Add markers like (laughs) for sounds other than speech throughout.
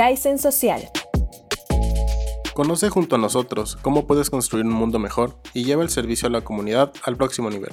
Kaizen Social. Conoce junto a nosotros cómo puedes construir un mundo mejor y lleva el servicio a la comunidad al próximo nivel.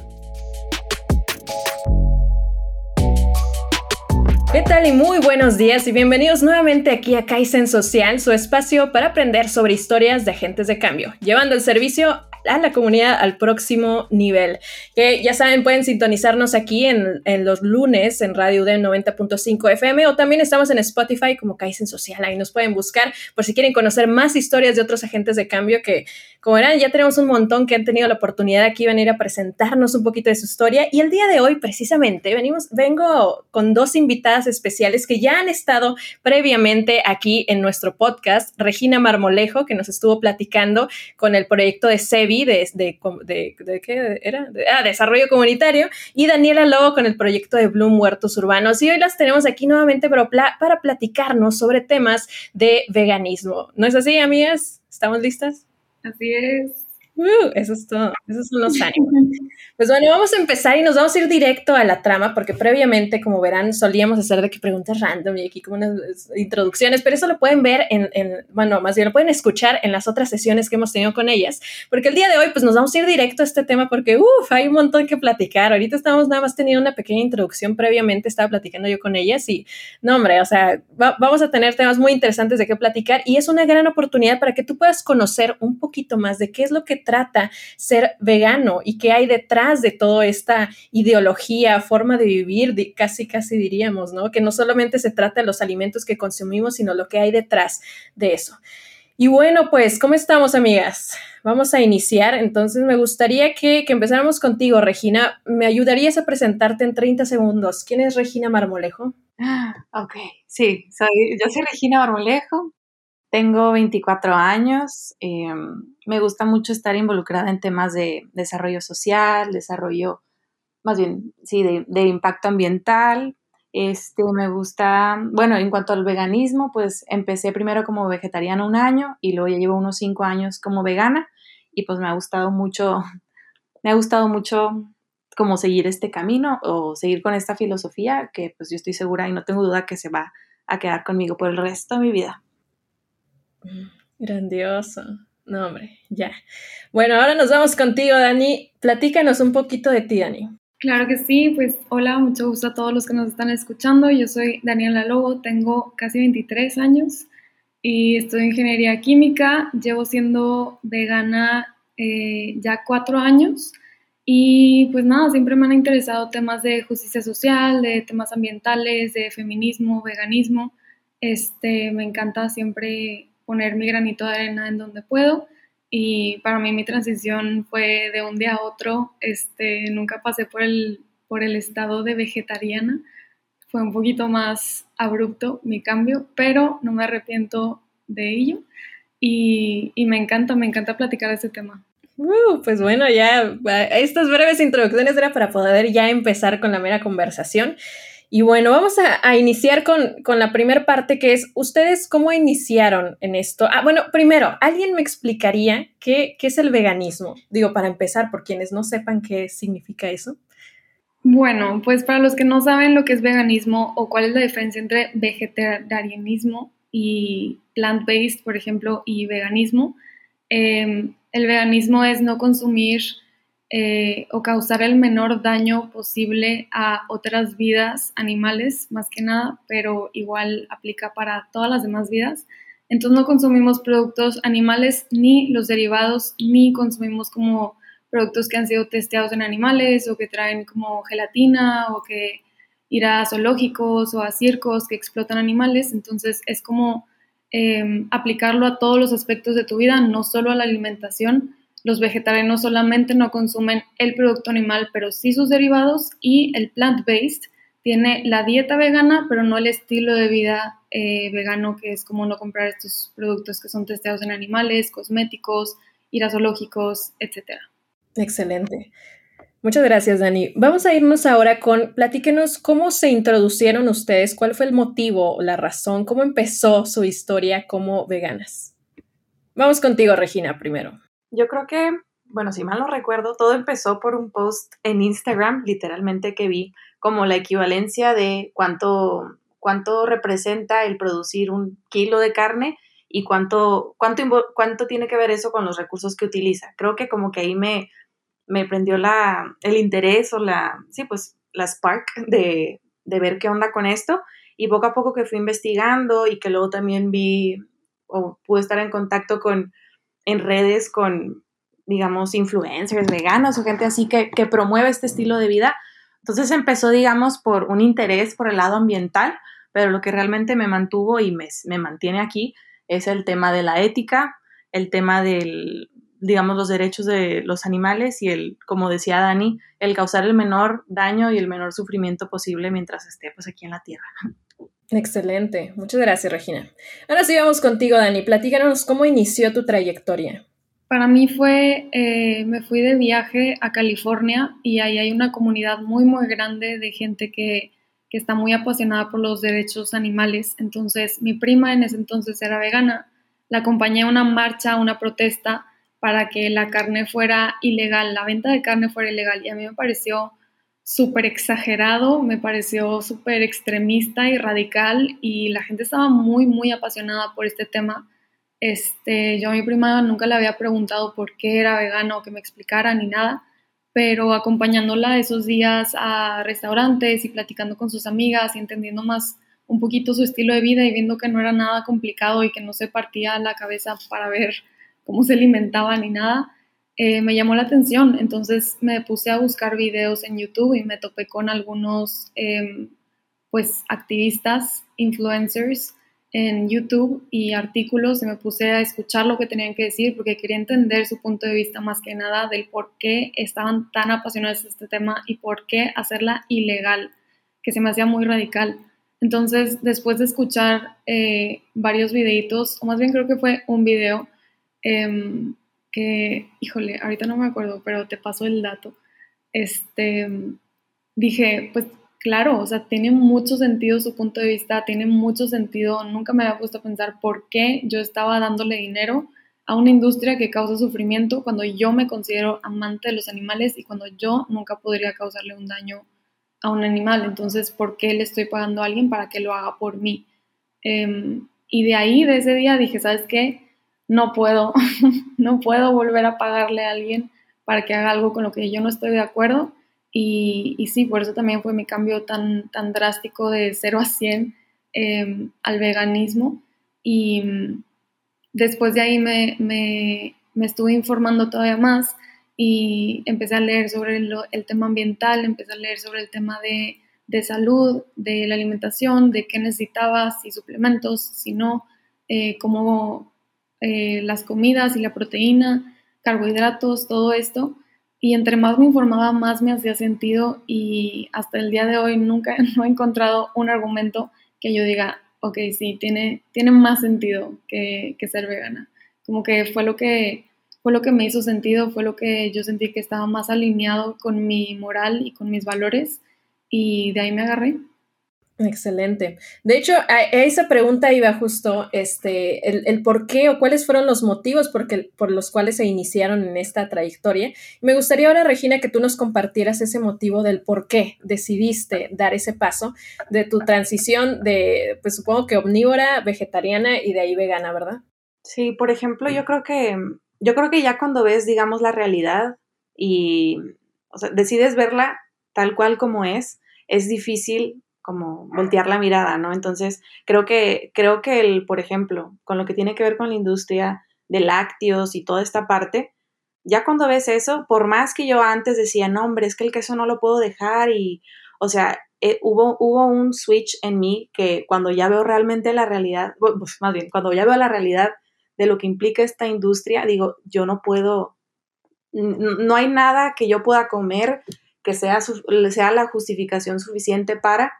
¿Qué tal y muy buenos días y bienvenidos nuevamente aquí a Kaizen Social, su espacio para aprender sobre historias de agentes de cambio, llevando el servicio a la comunidad al próximo nivel. Que ya saben, pueden sintonizarnos aquí en, los lunes en Radio UDEM 90.5 FM o también estamos en Spotify como Kaizen Social. Ahí nos pueden buscar por si quieren conocer más historias de otros agentes de cambio que, como verán, ya tenemos un montón que han tenido la oportunidad aquí venir a presentarnos un poquito de su historia. Y el día de hoy, precisamente, venimos, vengo con dos invitadas especiales que ya han estado previamente aquí en nuestro podcast. Regina Marmolejo, que nos estuvo platicando con el proyecto de SEBI de, de, de, ¿qué era? ah, desarrollo comunitario, y Daniela Lobo con el proyecto de Bloom Huertos Urbanos. Y hoy las tenemos aquí nuevamente para, para platicarnos sobre temas de veganismo. ¿No es así, amigas? ¿Estamos listas? Así es. Uh, eso es todo, esos son los ánimos. Pues bueno, vamos a empezar y nos vamos a ir directo a la trama, porque previamente, como verán, solíamos hacer de que preguntas random y aquí como unas introducciones, pero eso lo pueden ver en, en, bueno, más bien lo pueden escuchar en las otras sesiones que hemos tenido con ellas, porque el día de hoy, pues nos vamos a ir directo a este tema porque, uff, hay un montón que platicar. Ahorita estamos nada más teniendo una pequeña introducción previamente, estaba platicando yo con ellas y, no, hombre, o sea, vamos a tener temas muy interesantes de qué platicar y es una gran oportunidad para que tú puedas conocer un poquito más de qué es lo que trata ser vegano y qué hay detrás de toda esta ideología, forma de vivir, casi, casi diríamos, ¿no? Que no solamente se trata de los alimentos que consumimos, sino lo que hay detrás de eso. Y bueno, pues, ¿cómo estamos, amigas? Vamos a iniciar. Entonces, me gustaría que, que, empezáramos contigo, Regina. ¿Me ayudarías a presentarte en 30 segundos? ¿Quién es Regina Marmolejo? Ah, ok, sí, soy, yo soy Regina Marmolejo, tengo 24 años, em, me gusta mucho estar involucrada en temas de desarrollo social, desarrollo, más bien, sí, de, impacto ambiental. Este, me gusta, bueno, en cuanto al veganismo, pues empecé primero como vegetariana un año y luego ya llevo unos cinco años como vegana y pues me ha gustado mucho, (laughs) me ha gustado mucho como seguir este camino o seguir con esta filosofía que pues yo estoy segura y no tengo duda que se va a quedar conmigo por el resto de mi vida. Grandioso. No, hombre, ya. Bueno, ahora nos vamos contigo, Dani. Platícanos un poquito de ti, Dani. Claro que sí, pues hola, mucho gusto a todos los que nos están escuchando. Yo soy Daniela Lobo, tengo casi 23 años y estudio ingeniería química. Llevo siendo vegana eh, ya cuatro años y pues nada, siempre me han interesado temas de justicia social, de temas ambientales, de feminismo, veganismo. Este, me encanta siempre poner mi granito de arena en donde puedo. Y para mí mi transición fue de un día a otro. Este, nunca pasé por el, por el estado de vegetariana. Fue un poquito más abrupto mi cambio, pero no me arrepiento de ello. Y, y me encanta, me encanta platicar de este tema. Uh, pues bueno, ya estas breves introducciones era para poder ya empezar con la mera conversación. Y bueno, vamos a, iniciar con, la primera parte que es, ¿ustedes cómo iniciaron en esto? Ah, bueno, primero, ¿alguien me explicaría qué, qué es el veganismo? Digo, para empezar, por quienes no sepan qué significa eso. Bueno, pues para los que no saben lo que es veganismo o cuál es la diferencia entre vegetarianismo y plant-based, por ejemplo, y veganismo, em, el veganismo es no consumir eh, o causar el menor daño posible a otras vidas animales, más que nada, pero igual aplica para todas las demás vidas. Entonces no consumimos productos animales ni los derivados, ni consumimos como productos que han sido testeados en animales o que traen como gelatina o que ir a zoológicos o a circos que explotan animales. Entonces es como em, aplicarlo a todos los aspectos de tu vida, no solo a la alimentación, los vegetarianos solamente no consumen el producto animal, pero sí sus derivados y el plant-based tiene la dieta vegana, pero no el estilo de vida eh, vegano, que es como no comprar estos productos que son testeados en animales, cosméticos, ir a zoológicos, etc. Excelente. Muchas gracias, Dani. Vamos a irnos ahora con, platíquenos cómo se introducieron ustedes, cuál fue el motivo, la razón, cómo empezó su historia como veganas. Vamos contigo, Regina, primero. Yo creo que, bueno, si mal no recuerdo, todo empezó por un post en Instagram, literalmente que vi como la equivalencia de cuánto, cuánto representa el producir un kilo de carne y cuánto, cuánto, cuánto tiene que ver eso con los recursos que utiliza. Creo que como que ahí me, me prendió la, el interés o la, sí, pues la spark de, de ver qué onda con esto y poco a poco que fui investigando y que luego también vi o pude estar en contacto con, en redes con, digamos, influencers veganos o gente así que, que promueve este estilo de vida. Entonces empezó, digamos, por un interés por el lado ambiental, pero lo que realmente me mantuvo y me, me mantiene aquí es el tema de la ética, el tema del, digamos, los derechos de los animales y el, como decía Dani, el causar el menor daño y el menor sufrimiento posible mientras esté pues aquí en la Tierra. Excelente, muchas gracias Regina. Ahora sí vamos contigo Dani, platícanos cómo inició tu trayectoria. Para mí fue, eh, me fui de viaje a California y ahí hay una comunidad muy, muy grande de gente que, que está muy apasionada por los derechos animales. Entonces, mi prima en ese entonces era vegana. La acompañé a una marcha, a una protesta para que la carne fuera ilegal, la venta de carne fuera ilegal. Y a mí me pareció súper exagerado, me pareció súper extremista y radical y la gente estaba muy, muy apasionada por este tema. Este, yo a mi prima nunca le había preguntado por qué era vegano, que me explicara ni nada, pero acompañándola esos días a restaurantes y platicando con sus amigas y entendiendo más un poquito su estilo de vida y viendo que no era nada complicado y que no se partía la cabeza para ver cómo se alimentaban ni nada, eh, me llamó la atención. Entonces me puse a buscar videos en YouTube y me topé con algunos em, pues activistas, influencers en YouTube y artículos y me puse a escuchar lo que tenían que decir porque quería entender su punto de vista más que nada del por qué estaban tan apasionados de este tema y por qué hacerla ilegal, que se me hacía muy radical. Entonces, después de escuchar eh, varios videitos, o más bien creo que fue un video, Em, que, híjole, ahorita no me acuerdo, pero te paso el dato. Este, dije, pues claro, o sea, tiene mucho sentido su punto de vista, tiene mucho sentido, nunca me había puesto a pensar por qué yo estaba dándole dinero a una industria que causa sufrimiento cuando yo me considero amante de los animales y cuando yo nunca podría causarle un daño a un animal. Entonces, ¿por qué le estoy pagando a alguien para que lo haga por mí? Em, y de ahí, de ese día, dije, ¿sabes qué? No puedo, (laughs) no puedo volver a pagarle a alguien para que haga algo con lo que yo no estoy de acuerdo. Y, y sí, por eso también fue mi cambio tan, tan drástico de 0 a 100 em, al veganismo. Y mm, después de ahí me, me, me, estuve informando todavía más y empecé a leer sobre el, el tema ambiental, empecé a leer sobre el tema de, de, salud, de la alimentación, de qué necesitaba, si suplementos, si no, eh, cómo eh, las comidas y la proteína, carbohidratos, todo esto. Y entre más me informaba, más me hacía sentido y hasta el día de hoy nunca (laughs) he encontrado un argumento que yo diga, ok, sí, tiene, tiene más sentido que, que ser vegana. Como que fue lo que fue lo que me hizo sentido, fue lo que yo sentí que estaba más alineado con mi moral y con mis valores y de ahí me agarré. Excelente. De hecho, a, esa pregunta iba justo este, el, el, por qué o cuáles fueron los motivos por, por los cuales se iniciaron en esta trayectoria. Me gustaría ahora, Regina, que tú nos compartieras ese motivo del por qué decidiste dar ese paso de tu transición de, pues supongo que omnívora, vegetariana y de ahí vegana, ¿verdad? Sí, por ejemplo, yo creo que, yo creo que ya cuando ves, digamos, la realidad y, o sea, decides verla tal cual como es, es difícil como voltear la mirada, ¿no? Entonces, creo que, creo que el, por ejemplo, con lo que tiene que ver con la industria de lácteos y toda esta parte, ya cuando ves eso, por más que yo antes decía, no, hombre, es que el queso no lo puedo dejar y, o sea, eh, hubo, hubo un switch en mí que cuando ya veo realmente la realidad, pues más bien, cuando ya veo la realidad de lo que implica esta industria, digo, yo no puedo, no hay nada que yo pueda comer que sea, sea la justificación suficiente para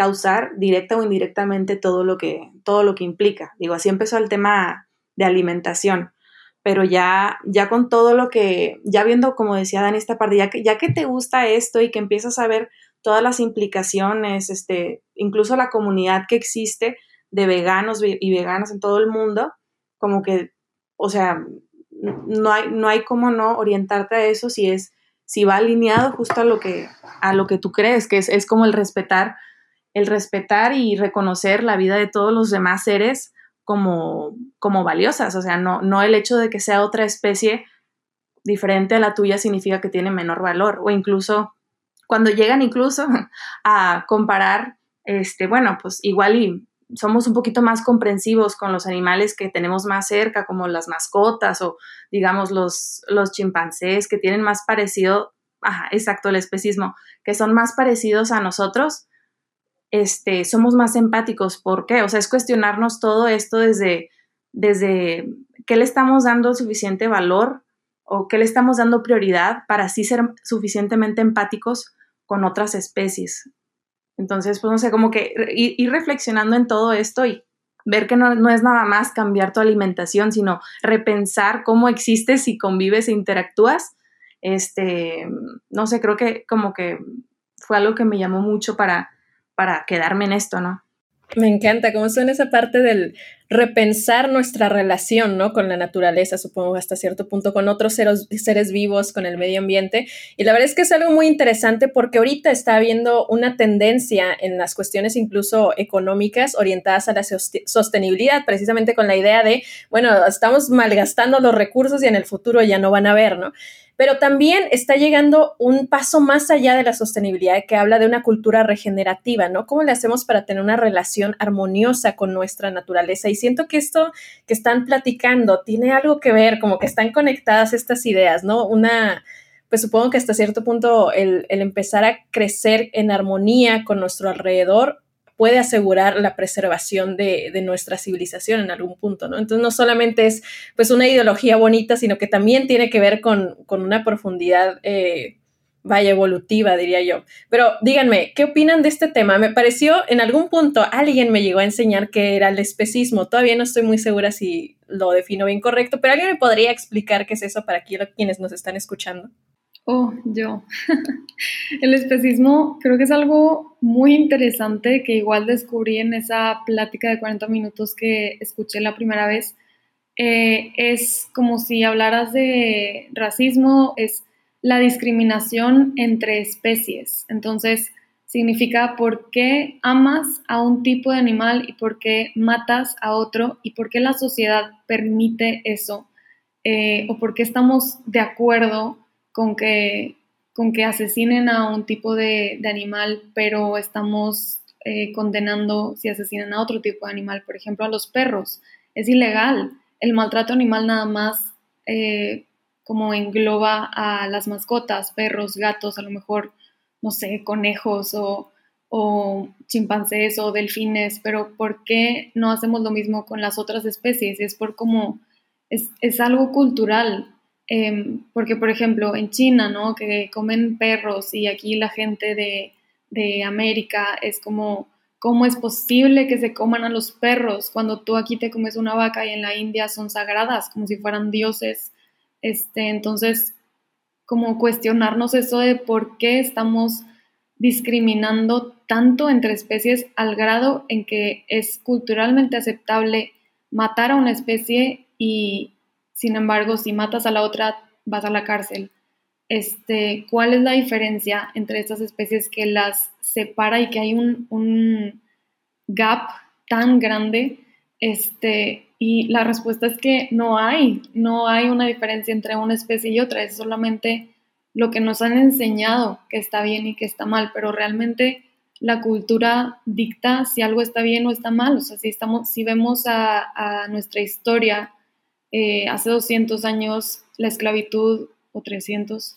causar directa o indirectamente todo lo que, todo lo que implica. Digo, así empezó el tema de alimentación, pero ya, ya con todo lo que, ya viendo, como decía Dani, esta parte, ya que, ya que te gusta esto y que empiezas a ver todas las implicaciones, este, incluso la comunidad que existe de veganos y veganas en todo el mundo, como que, o sea, no hay, no hay cómo no orientarte a eso si es, si va alineado justo a lo que, a lo que tú crees, que es, es como el respetar el respetar y reconocer la vida de todos los demás seres como, como valiosas. O sea, no, no el hecho de que sea otra especie diferente a la tuya significa que tiene menor valor. O incluso cuando llegan incluso (laughs) a comparar, este, bueno, pues igual y somos un poquito más comprensivos con los animales que tenemos más cerca, como las mascotas o digamos los, los chimpancés que tienen más parecido, ajá, exacto, el especismo, que son más parecidos a nosotros, este, somos más empáticos. ¿Por qué? O sea, es cuestionarnos todo esto desde, desde qué le estamos dando suficiente valor o qué le estamos dando prioridad para así ser suficientemente empáticos con otras especies. Entonces, pues no sé, como que ir, reflexionando en todo esto y ver que no, no, es nada más cambiar tu alimentación, sino repensar cómo existes y convives e interactúas. Este, no sé, creo que como que fue algo que me llamó mucho para, para quedarme en esto, ¿no? Me encanta cómo suena esa parte del repensar nuestra relación, ¿no? Con la naturaleza, supongo, hasta cierto punto, con otros seres, vivos, con el medio ambiente. Y la verdad es que es algo muy interesante porque ahorita está habiendo una tendencia en las cuestiones incluso económicas orientadas a la sostenibilidad, precisamente con la idea de, bueno, estamos malgastando los recursos y en el futuro ya no van a ver, ¿no? Pero también está llegando un paso más allá de la sostenibilidad que habla de una cultura regenerativa, ¿no? ¿Cómo le hacemos para tener una relación armoniosa con nuestra naturaleza? Y siento que esto que están platicando tiene algo que ver, como que están conectadas estas ideas, ¿no? Una, pues supongo que hasta cierto punto el, el empezar a crecer en armonía con nuestro alrededor puede asegurar la preservación de, nuestra civilización en algún punto, ¿no? Entonces no solamente es pues una ideología bonita, sino que también tiene que ver con, una profundidad, eh, vaya, evolutiva, diría yo. Pero díganme, ¿qué opinan de este tema? Me pareció, en algún punto, alguien me llegó a enseñar qué era el especismo. Todavía no estoy muy segura si lo defino bien correcto, pero alguien me podría explicar qué es eso para quienes nos están escuchando. Oh, yo. (laughs) El especismo creo que es algo muy interesante que igual descubrí en esa plática de 40 minutos que escuché la primera vez. Eh, es como si hablaras de racismo, es la discriminación entre especies. Entonces, significa por qué amas a un tipo de animal y por qué matas a otro y por qué la sociedad permite eso eh, o por qué estamos de acuerdo con que, con que asesinen a un tipo de, animal, pero estamos eh, condenando si asesinan a otro tipo de animal, por ejemplo, a los perros. Es ilegal. El maltrato animal nada más eh, como engloba a las mascotas, perros, gatos, a lo mejor, no sé, conejos o, o chimpancés o delfines, pero ¿por qué no hacemos lo mismo con las otras especies? Es por como, es, es algo cultural. Em, porque, por ejemplo, en China, ¿no? Que comen perros y aquí la gente de, de América es como, ¿cómo es posible que se coman a los perros cuando tú aquí te comes una vaca y en la India son sagradas, como si fueran dioses? Este, entonces, como cuestionarnos eso de por qué estamos discriminando tanto entre especies al grado en que es culturalmente aceptable matar a una especie y, sin embargo, si matas a la otra, vas a la cárcel. Este, ¿Cuál es la diferencia entre estas especies que las separa y que hay un, gap tan grande? Este, y la respuesta es que no hay, no hay una diferencia entre una especie y otra, es solamente lo que nos han enseñado que está bien y que está mal, pero realmente la cultura dicta si algo está bien o está mal. O sea, si, estamos, si vemos a nuestra historia, eh, hace 200 años la esclavitud o 300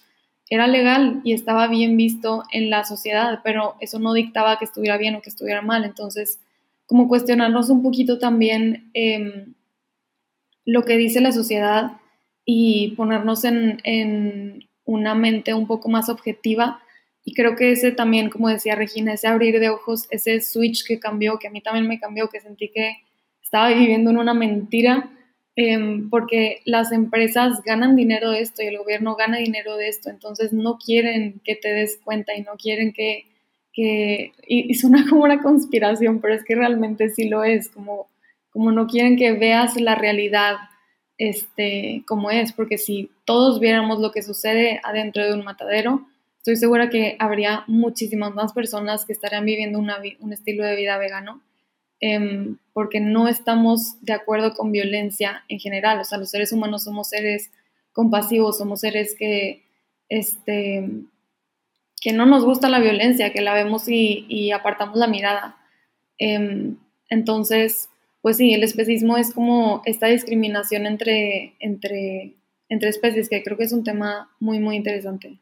era legal y estaba bien visto en la sociedad, pero eso no dictaba que estuviera bien o que estuviera mal. Entonces, como cuestionarnos un poquito también em, lo que dice la sociedad y ponernos en, en, una mente un poco más objetiva. Y creo que ese también, como decía Regina, ese abrir de ojos, ese switch que cambió, que a mí también me cambió, que sentí que estaba viviendo en una mentira Em, porque las empresas ganan dinero de esto y el gobierno gana dinero de esto, entonces no quieren que te des cuenta y no quieren que, que y, suena (laughs) como una conspiración, pero es que realmente sí lo es, como, como no quieren que veas la realidad este, como es, porque si todos viéramos lo que sucede adentro de un matadero, estoy segura que habría muchísimas más personas que estarían viviendo un estilo de vida vegano, em, porque no estamos de acuerdo con violencia en general. O sea, los seres humanos somos seres compasivos, somos seres que, este, que no nos gusta la violencia, que la vemos y, apartamos la mirada. Em, entonces, pues sí, el especismo es como esta discriminación entre, entre, entre especies, que creo que es un tema muy, muy interesante.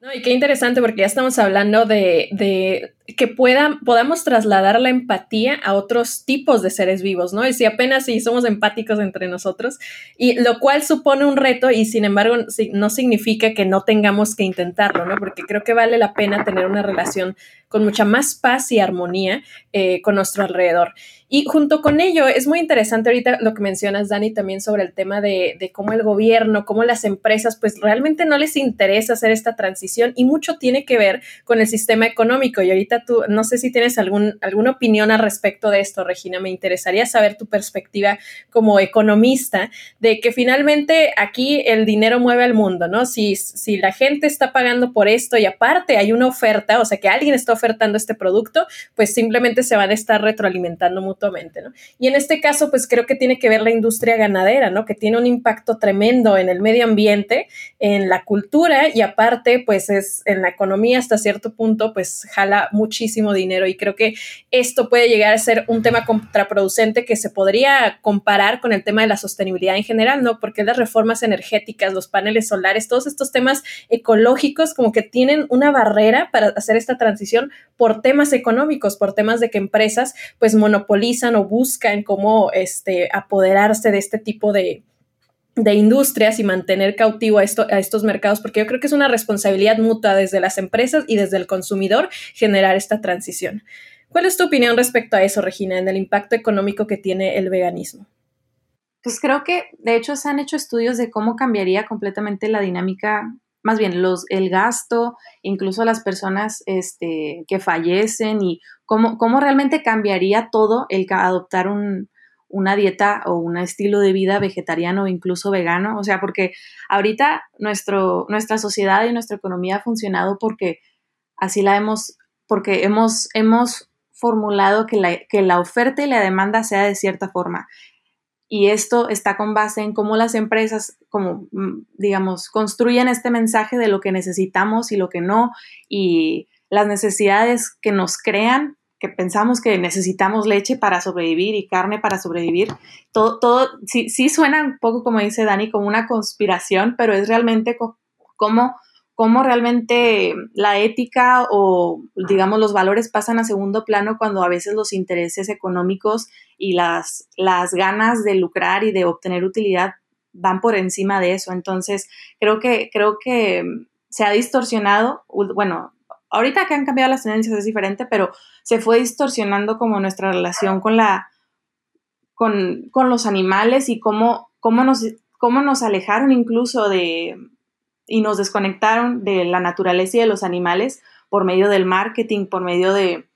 No, y qué interesante porque ya estamos hablando de, de que podamos trasladar la empatía a otros tipos de seres vivos, ¿no? Y si apenas si somos empáticos entre nosotros, y lo cual supone un reto y sin embargo no significa que no tengamos que intentarlo, ¿no? Porque creo que vale la pena tener una relación con mucha más paz y armonía eh, con nuestro alrededor. Y junto con ello, es muy interesante ahorita lo que mencionas, Dani, también sobre el tema de, de, cómo el gobierno, cómo las empresas, pues realmente no les interesa hacer esta transición y mucho tiene que ver con el sistema económico. Y ahorita tú, no sé si tienes algún, alguna opinión al respecto de esto, Regina, me interesaría saber tu perspectiva como economista de que finalmente aquí el dinero mueve al mundo, ¿no? Si, si la gente está pagando por esto y aparte hay una oferta, o sea, que alguien está ofertando este producto, pues simplemente se van a estar retroalimentando mutuamente, ¿no? Y en este caso, pues creo que tiene que ver la industria ganadera, ¿no? Que tiene un impacto tremendo en el medio ambiente, en la cultura y aparte, pues es en la economía hasta cierto punto, pues jala muchísimo dinero y creo que esto puede llegar a ser un tema contraproducente que se podría comparar con el tema de la sostenibilidad en general, ¿no? Porque las reformas energéticas, los paneles solares, todos estos temas ecológicos como que tienen una barrera para hacer esta transición por temas económicos, por temas de que empresas pues monopolizan o buscan cómo este, apoderarse de este tipo de, de industrias y mantener cautivo a, esto, a estos mercados, porque yo creo que es una responsabilidad mutua desde las empresas y desde el consumidor generar esta transición. ¿Cuál es tu opinión respecto a eso, Regina, en el impacto económico que tiene el veganismo? Pues creo que, de hecho, se han hecho estudios de cómo cambiaría completamente la dinámica más bien los, el gasto, incluso las personas este, que fallecen y cómo, cómo realmente cambiaría todo el adoptar un, una dieta o un estilo de vida vegetariano o incluso vegano. O sea, porque ahorita nuestro, nuestra sociedad y nuestra economía ha funcionado porque así la hemos, porque hemos, hemos formulado que la, que la oferta y la demanda sea de cierta forma y esto está con base en cómo las empresas, como mm, digamos, construyen este mensaje de lo que necesitamos y lo que no, y las necesidades que nos crean, que pensamos que necesitamos leche para sobrevivir y carne para sobrevivir. Todo, todo sí, sí suena un poco, como dice Dani, como una conspiración, pero es realmente como cómo realmente la ética o, digamos, los valores pasan a segundo plano cuando a veces los intereses económicos y las, las ganas de lucrar y de obtener utilidad van por encima de eso. Entonces, creo que, creo que se ha distorsionado, bueno, ahorita que han cambiado las tendencias es diferente, pero se fue distorsionando como nuestra relación con la, con, con los animales y cómo, cómo, nos, cómo nos alejaron incluso de, y nos desconectaron de la naturaleza y de los animales por medio del marketing, por medio de,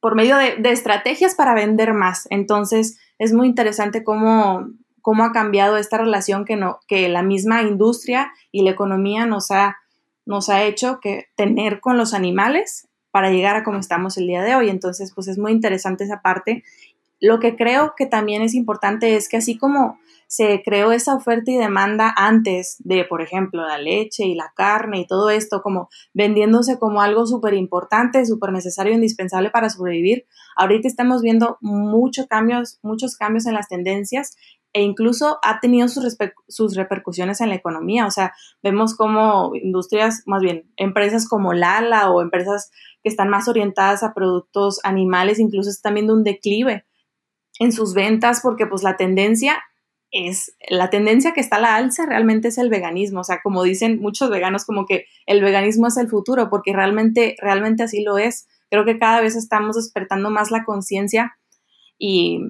por medio de, estrategias para vender más. Entonces, es muy interesante cómo, cómo ha cambiado esta relación que, no, que la misma industria y la economía nos ha, nos ha hecho que tener con los animales para llegar a como estamos el día de hoy. Entonces, pues es muy interesante esa parte. Lo que creo que también es importante es que así como se creó esa oferta y demanda antes de, por ejemplo, la leche y la carne y todo esto, como vendiéndose como algo súper importante, súper necesario, indispensable para sobrevivir. Ahorita estamos viendo muchos cambios, muchos cambios en las tendencias e incluso ha tenido sus, sus, repercusiones en la economía. O sea, vemos como industrias, más bien empresas como Lala o empresas que están más orientadas a productos animales, incluso están viendo un declive en sus ventas porque pues la tendencia es la tendencia que está a la alza realmente es el veganismo, o sea, como dicen muchos veganos como que el veganismo es el futuro, porque realmente realmente así lo es. Creo que cada vez estamos despertando más la conciencia y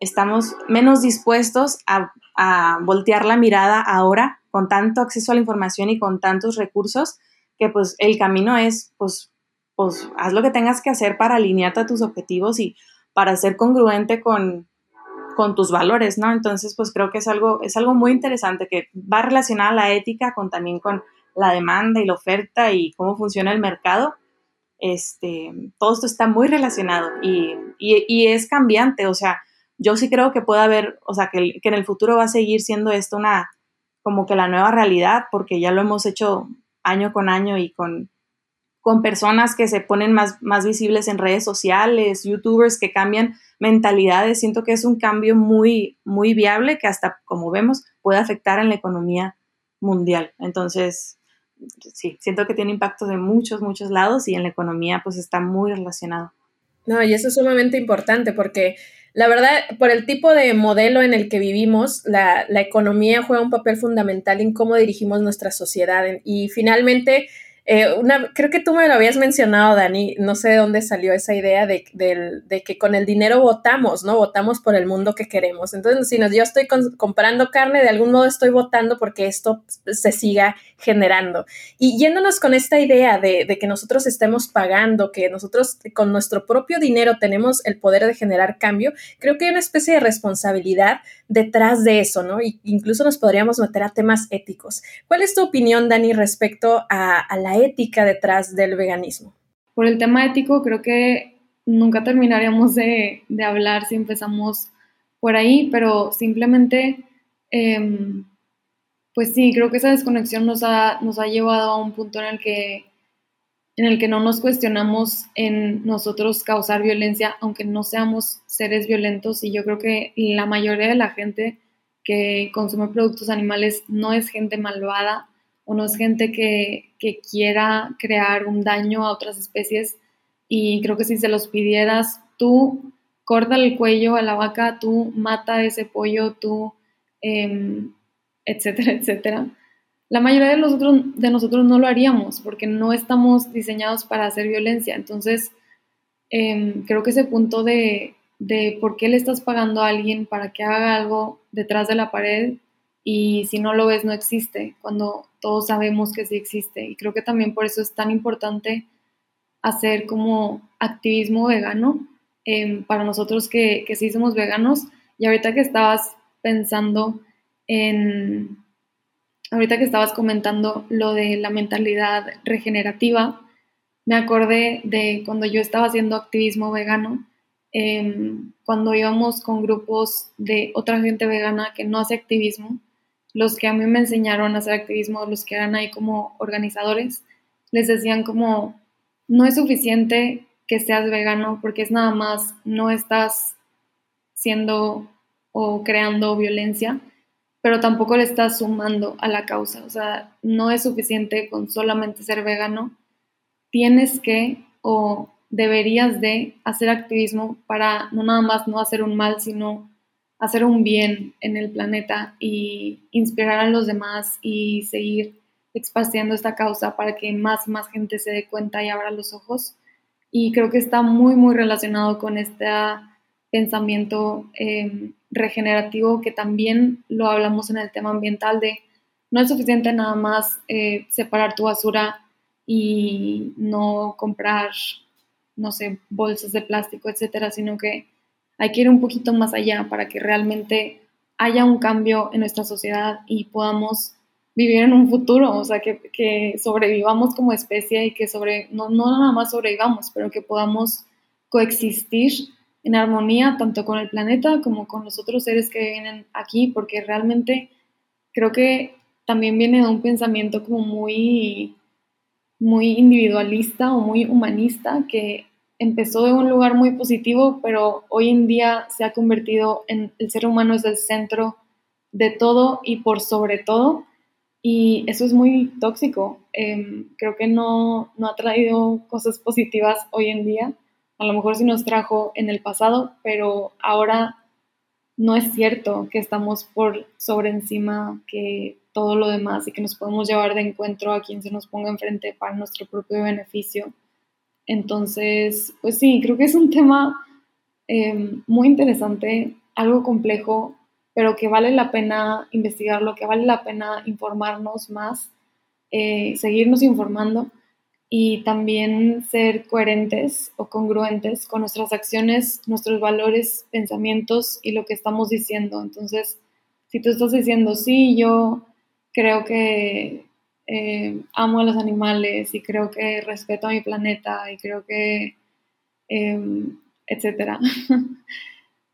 estamos menos dispuestos a, a, voltear la mirada ahora con tanto acceso a la información y con tantos recursos que pues el camino es pues pues haz lo que tengas que hacer para alinearte a tus objetivos y para ser congruente con, con tus valores, ¿no? Entonces, pues creo que es algo, es algo muy interesante que va relacionado a la ética con también con la demanda y la oferta y cómo funciona el mercado, este, todo esto está muy relacionado y, es cambiante, o sea, yo sí creo que puede haber, o sea, que, en el futuro va a seguir siendo esto una, como que la nueva realidad, porque ya lo hemos hecho año con año y con, con personas que se ponen más, más visibles en redes sociales, youtubers que cambian mentalidades, siento que es un cambio muy, muy viable que hasta, como vemos, puede afectar en la economía mundial. Entonces, sí, siento que tiene impacto de muchos, muchos lados y en la economía pues está muy relacionado. No, y eso es sumamente importante porque la verdad, por el tipo de modelo en el que vivimos, la, la economía juega un papel fundamental en cómo dirigimos nuestra sociedad. Y finalmente, eh, una, creo que tú me lo habías mencionado, Dani, no sé de dónde salió esa idea de, que con el dinero votamos, ¿no? Votamos por el mundo que queremos. Entonces, si yo estoy comprando carne, de algún modo estoy votando porque esto se siga generando. Y yéndonos con esta idea de, que nosotros estemos pagando, que nosotros con nuestro propio dinero tenemos el poder de generar cambio, creo que hay una especie de responsabilidad detrás de eso, ¿no? Y incluso nos podríamos meter a temas éticos. ¿Cuál es tu opinión, Dani, respecto a, a la ética detrás del veganismo? Por el tema ético, creo que nunca terminaríamos de, hablar si empezamos por ahí, pero simplemente, em, pues sí, creo que esa desconexión nos ha, nos ha llevado a un punto en el que en el que no nos cuestionamos en nosotros causar violencia, aunque no seamos seres violentos, y yo creo que la mayoría de la gente que consume productos animales no es gente malvada, o no es gente que, quiera crear un daño a otras especies. Y creo que si se los pidieras, tú corta el cuello a la vaca, tú mata ese pollo, tú, em, etcétera, (laughs) etcétera. La mayoría de nosotros, de nosotros no lo haríamos porque no estamos diseñados para hacer violencia. Entonces, em, creo que ese punto de, de por qué le estás pagando a alguien para que haga algo detrás de la pared y si no lo ves no existe, cuando todos sabemos que sí existe. Y creo que también por eso es tan importante hacer como activismo vegano em, para nosotros que, que sí somos veganos. Y ahorita que estabas pensando en, ahorita que estabas comentando lo de la mentalidad regenerativa, me acordé de cuando yo estaba haciendo activismo vegano, em, cuando íbamos con grupos de otra gente vegana que no hace activismo, los que a mí me enseñaron a hacer activismo, los que eran ahí como organizadores, les decían como, no es suficiente que seas vegano porque es nada más, no estás siendo o creando violencia, pero tampoco le estás sumando a la causa. O sea, no es suficiente con solamente ser vegano. Tienes que o deberías de hacer activismo para no nada más no hacer un mal, sino hacer un bien en el planeta y inspirar a los demás y seguir expandiendo esta causa para que más y más gente se dé cuenta y abra los ojos. Y creo que está muy, muy relacionado con este pensamiento em, regenerativo que también lo hablamos en el tema ambiental de no es suficiente nada más eh, separar tu basura y no comprar, no sé, bolsas de plástico, etcétera, sino que hay que ir un poquito más allá para que realmente haya un cambio en nuestra sociedad y podamos vivir en un futuro, o sea, que, sobrevivamos como especie y que sobre, no, no nada más sobrevivamos, pero que podamos coexistir en armonía tanto con el planeta como con los otros seres que vienen aquí, porque realmente creo que también viene de un pensamiento como muy, muy individualista o muy humanista, que empezó de un lugar muy positivo, pero hoy en día se ha convertido en el ser humano es el centro de todo y por sobre todo. Y eso es muy tóxico. Em, creo que no, no ha traído cosas positivas hoy en día. A lo mejor sí nos trajo en el pasado, pero ahora no es cierto que estamos por sobre encima que todo lo demás y que nos podemos llevar de encuentro a quien se nos ponga enfrente para nuestro propio beneficio. Entonces, pues sí, creo que es un tema em, muy interesante, algo complejo, pero que vale la pena investigarlo, que vale la pena informarnos más, eh, seguirnos informando y también ser coherentes o congruentes con nuestras acciones, nuestros valores, pensamientos y lo que estamos diciendo. Entonces, si tú estás diciendo, sí, yo creo que eh, amo a los animales y creo que respeto a mi planeta y creo que, em, etcétera. (laughs)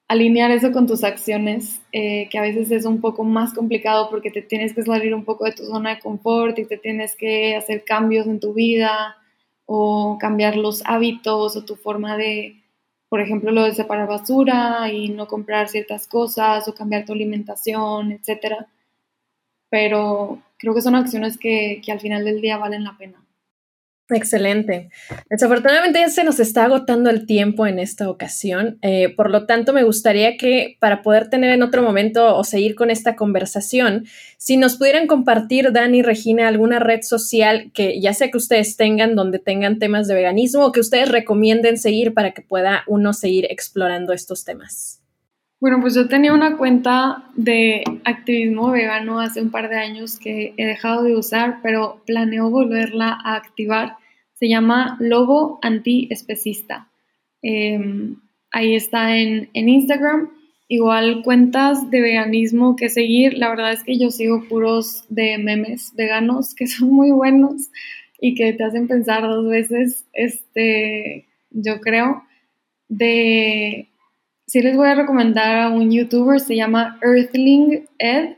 Alinear eso con tus acciones, eh, que a veces es un poco más complicado porque te tienes que salir un poco de tu zona de confort y te tienes que hacer cambios en tu vida o cambiar los hábitos o tu forma de, por ejemplo, lo de separar basura y no comprar ciertas cosas o cambiar tu alimentación, etcétera. Pero creo que son acciones que, que al final del día valen la pena. Excelente. Desafortunadamente ya se nos está agotando el tiempo en esta ocasión. Eh, por lo tanto, me gustaría que para poder tener en otro momento o seguir con esta conversación, si nos pudieran compartir, Dani y Regina, alguna red social que ya sea que ustedes tengan donde tengan temas de veganismo o que ustedes recomienden seguir para que pueda uno seguir explorando estos temas. Bueno, pues yo tenía una cuenta de activismo vegano hace un par de años que he dejado de usar, pero planeo volverla a activar. Se llama Lobo Antiespecista. Em, ahí está en, en Instagram. Igual cuentas de veganismo que seguir. La verdad es que yo sigo puros de memes veganos que (laughs) son muy buenos y que te hacen pensar dos veces, este, yo creo, de sí les voy a recomendar a un youtuber, se llama Earthling Ed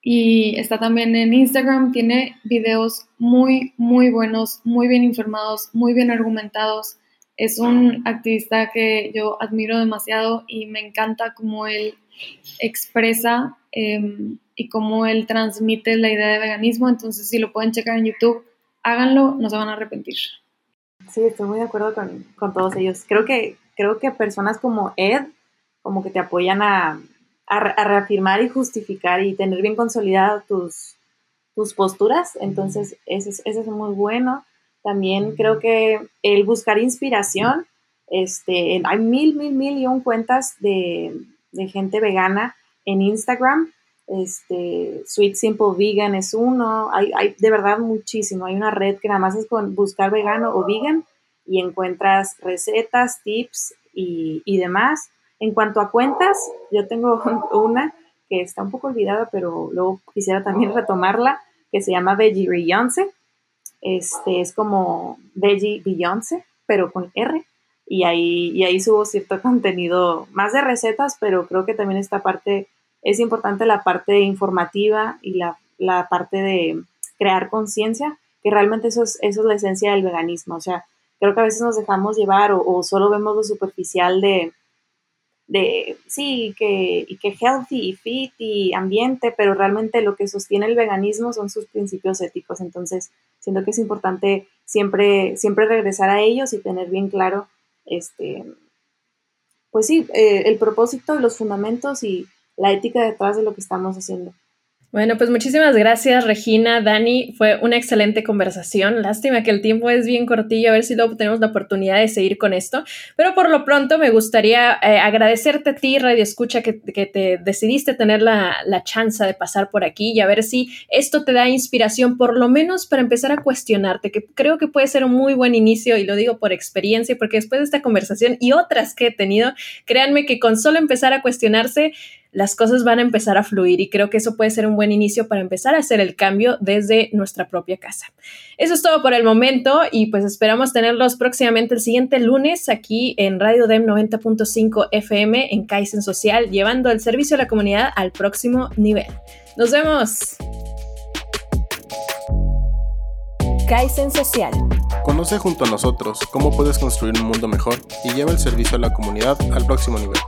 y está también en Instagram, tiene videos muy, muy buenos, muy bien informados, muy bien argumentados. Es un activista que yo admiro demasiado y me encanta cómo él expresa em, y cómo él transmite la idea de veganismo. Entonces, si lo pueden checar en YouTube, háganlo, no se van a arrepentir. Sí, estoy muy de acuerdo con, con todos ellos. Creo que creo que personas como Ed, como que te apoyan a, a, reafirmar y justificar y tener bien consolidadas tus, tus posturas. Entonces, eso es, eso es muy bueno. También creo que el buscar inspiración, este, hay mil, mil, mil y un cuentas de, de gente vegana en Instagram. Este, Sweet Simple Vegan es uno, hay, hay, de verdad muchísimo. Hay una red que nada más es con buscar vegano o vegan y encuentras recetas, tips y, y demás. En cuanto a cuentas, yo tengo (laughs) una que está un poco olvidada, pero luego quisiera también (laughs) retomarla, que se llama Veggie Beyoncé. Este es como Veggie Beyoncé, pero con R. Y ahí, y ahí subo cierto (laughs) contenido más de recetas, pero creo que también esta parte es importante, la parte informativa y la, la parte de crear conciencia, que realmente eso es, eso es la esencia del veganismo. O sea, creo que a veces nos dejamos llevar o, solo vemos lo superficial de, de sí, que, y que healthy y fit y ambiente, pero realmente lo que sostiene el veganismo son sus principios éticos. Entonces, siento que es importante siempre, siempre regresar a ellos y tener bien claro, este, pues sí, eh, el propósito, los fundamentos y la ética detrás de lo que estamos haciendo. Bueno, pues muchísimas gracias, Regina, Dani. Fue una excelente conversación. Lástima que el tiempo es bien cortillo, a ver si luego tenemos la oportunidad de seguir con esto. Pero por lo pronto me gustaría eh, agradecerte a ti, Radio Escucha, que, que te decidiste tener la, la chance de pasar por aquí y a ver si esto te da inspiración, por lo menos para empezar a cuestionarte, que creo que puede ser un muy buen inicio y lo digo por experiencia, porque después de esta conversación y otras que he tenido, créanme que con solo empezar a cuestionarse, las cosas van a empezar a fluir y creo que eso puede ser un buen inicio para empezar a hacer el cambio desde nuestra propia casa. Eso es todo por el momento y pues esperamos tenerlos próximamente el siguiente lunes aquí en Radio DEM 90.5 FM en Kaizen Social, llevando el servicio a la comunidad al próximo nivel. Nos vemos. Kaizen Social. Conoce junto a nosotros cómo puedes construir un mundo mejor y lleva el servicio a la comunidad al próximo nivel.